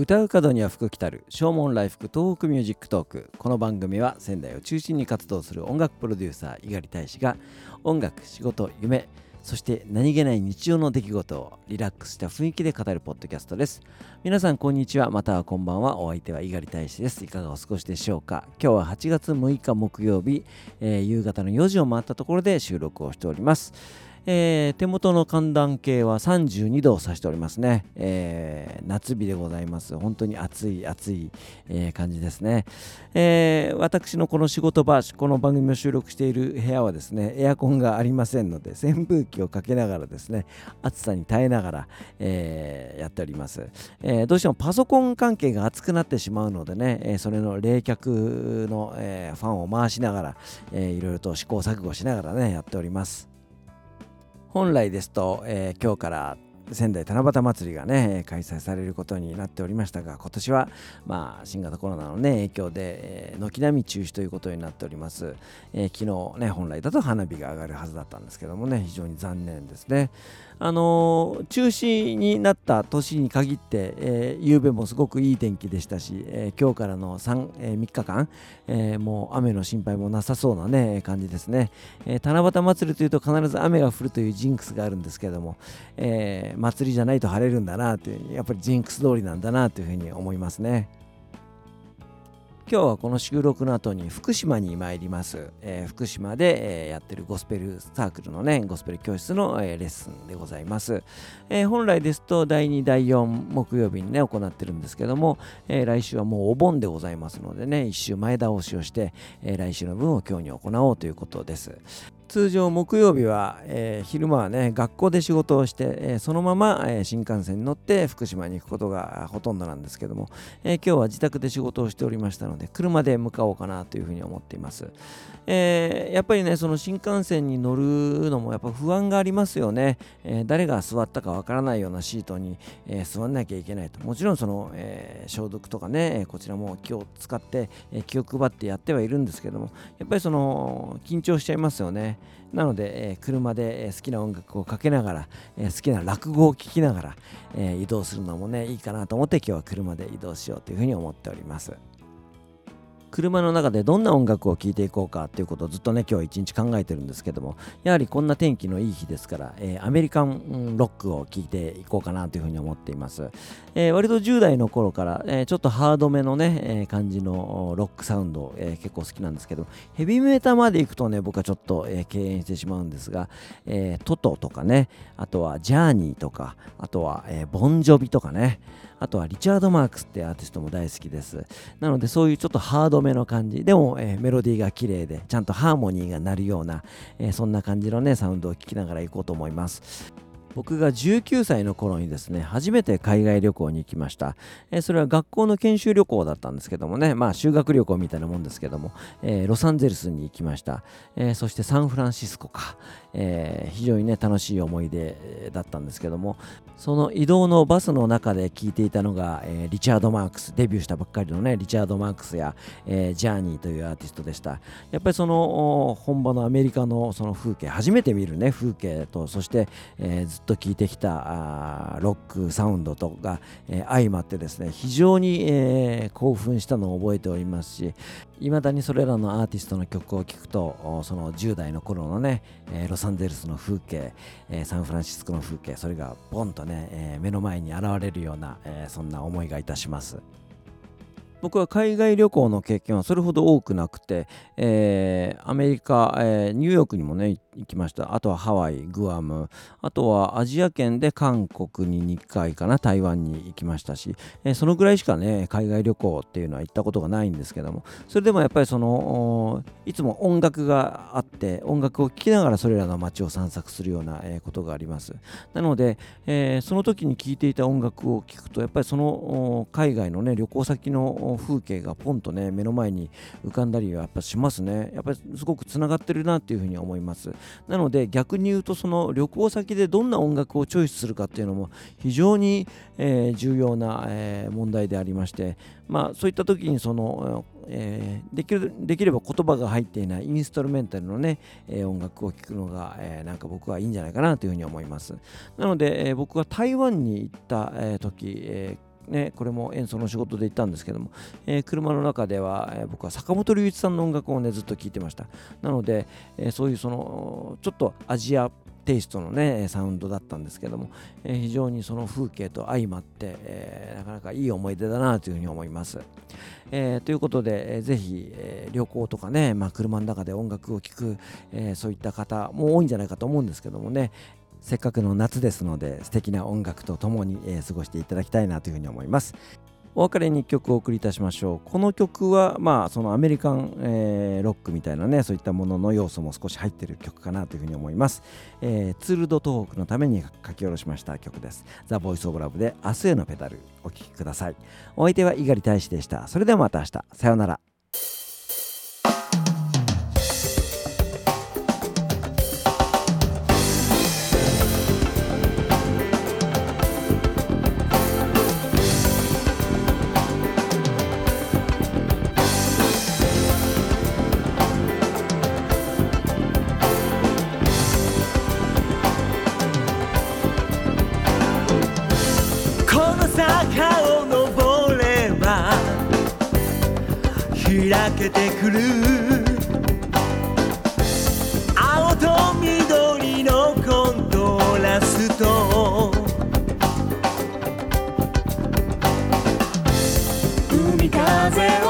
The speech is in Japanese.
唱う門には福来たる唱門来福東北ミュージックトークこの番組は仙台を中心に活動する音楽プロデューサー猪狩大使が音楽仕事夢そして何気ない日常の出来事をリラックスした雰囲気で語るポッドキャストです。皆さんこんにちはまたはこんばんはお相手は猪狩大使です。いかがお過ごしでしょうか？今日は8月6日木曜日、えー、夕方の4時を回ったところで収録をしております。えー、手元の寒暖計は32度を指しておりますね、えー、夏日でございます。本当に暑い暑い、えー、感じですね、え私のこの仕事場この番組を収録している部屋はですねエアコンがありませんので扇風機をかけながらですね暑さに耐えながら、えやっております、えどうしてもパソコン関係が熱くなってしまうのでね、えそれの冷却の、えファンを回しながら、えー、いろいろと試行錯誤しながらねやっております。本来ですと、えー、今日から仙台七夕祭りがね開催されることになっておりましたが今年はまあ新型コロナのね影響で軒並み中止ということになっております、えー、昨日ね本来だと花火が上がるはずだったんですけどもね非常に残念ですね。あのー、中止になった年に限って、えー、夕べもすごくいい天気でしたし、えー、今日からの 3,、えー、3日間、えー、もう雨の心配もなさそうな、ね、感じですね、えー、七夕祭りというと必ず雨が降るというジンクスがあるんですけども、えー、祭りじゃないと晴れるんだなというやっぱりジンクス通りなんだなというふうに思いますね。今日はこの収録の後に福島に参ります、えー、福島で、えー、やってるゴスペルサークルのねゴスペル教室の、えー、レッスンでございます、え本来ですと第2第4木曜日にね行ってるんですけども、え来週はもうお盆でございますのでね1週前倒しをして、え来週の分を今日に行おうということです。通常木曜日は、えー、昼間はね学校で仕事をして、えー、そのまま、えー、新幹線に乗って福島に行くことがほとんどなんですけども、え今日は自宅で仕事をしておりましたので車で向かおうかなというふうに思っています、えやっぱりねその新幹線に乗るのもやっぱ不安がありますよね、え誰が座ったかわからないようなシートに、え座んなきゃいけないと。もちろんその、え消毒とかねこちらも気を使って、え気を配ってやってはいるんですけどもやっぱりその緊張しちゃいますよね。なので、え、車で、好きな音楽をかけながら、え好きな落語を聴きながら、え移動するのもねいいかなと思って今日は車で移動しようというふうに思っております。車の中でどんな音楽を聴いていこうかっていうことをずっとね今日一日考えてるんですけどもやはりこんな天気のいい日ですから、えー、アメリカンロックを聴いていこうかなというふうに思っています、えー、割と10代の頃から、えー、ちょっとハードめのね、え感じのロックサウンド、え結構好きなんですけどヘビーメーターまで行くとね僕はちょっと、え敬遠してしまうんですが、えトトとかねあとはジャーニーとかあとは、えボンジョビとかねあとはリチャード・マークスってアーティストも大好きです。なのでそういうちょっとハードめの感じ、でも、えー、メロディーが綺麗で、ちゃんとハーモニーが鳴るような、えー、そんな感じのね、サウンドを聴きながら行こうと思います。僕が19歳の頃にですね初めて海外旅行に行きました、えー、それは学校の研修旅行だったんですけどもねまあ修学旅行みたいなもんですけども、えー、ロサンゼルスに行きました、えー、そしてサンフランシスコか、え非常にね楽しい思い出だったんですけどもその移動のバスの中で聴いていたのが、えリチャード・マークスデビューしたばっかりのねリチャード・マークスや、えジャーニーというアーティストでした。やっぱりその本場のアメリカのその風景初めて見るね風景とそして、えずっと聴いてきたロックサウンドとか、えー、相まってですね非常に、えー、興奮したのを覚えておりますしいまだにそれらのアーティストの曲を聴くとその10代の頃のね、えー、ロサンゼルスの風景、えー、サンフランシスコの風景それがボンとね、えー、目の前に現れるような、えそんな思いがいたします。僕は海外旅行の経験はそれほど多くなくて、えー、アメリカ、えー、ニューヨークにもね行きました。あとはハワイグアムあとはアジア圏で韓国に2回かな台湾に行きましたし、えー、そのぐらいしかね海外旅行っていうのは行ったことがないんですけどもそれでもやっぱりそのいつも音楽があって音楽を聴きながらそれらの街を散策するような、えことがあります。なので、えその時に聴いていた音楽を聴くとやっぱりその海外のね旅行先の風景がポンとね目の前に浮かんだりはやっぱしますね。やっぱりすごくつながってるなっていうふうに思います。なので逆に言うとその旅行先でどんな音楽をチョイスするかっていうのも非常に、えー、重要な、えー、問題でありまして。まあそういった時にその、えー、できるできれば言葉が入っていないインストルメンタルのね、え音楽を聴くのが、えなんか僕はいいんじゃないかなというふうに思います。なので、え僕は台湾に行った、え時、えね、これも演奏の仕事で行ったんですけども、えー、車の中では、えー、僕は坂本龍一さんの音楽をねずっと聴いてましたなので、えー、そういうそのちょっとアジアテイストのねサウンドだったんですけども、えー、非常にその風景と相まって、えー、なかなかいい思い出だなというふうに思います。えー、ということで、えー、ぜひ、えー、旅行とかね、まあ、車の中で音楽を聴く、えー、そういった方も多いんじゃないかと思うんですけどもねせっかくの夏ですので素敵な音楽とともに、えー、過ごしていただきたいなというふうに思います。お別れに1曲お送りいたしましょう。この曲は、まあ、そのアメリカン、えー、ロックみたいなね、そういったものの要素も少し入ってる曲かなというふうに思います。えー、ツールド東北のために書き下ろしました曲です。ザ・ボイス・オブ・ラブで明日へのペダル、お聴きください。お相手は猪狩大使でした。それではまた明日。さようなら。坂を登れば開けてくる。青と緑のコントラスト。海風を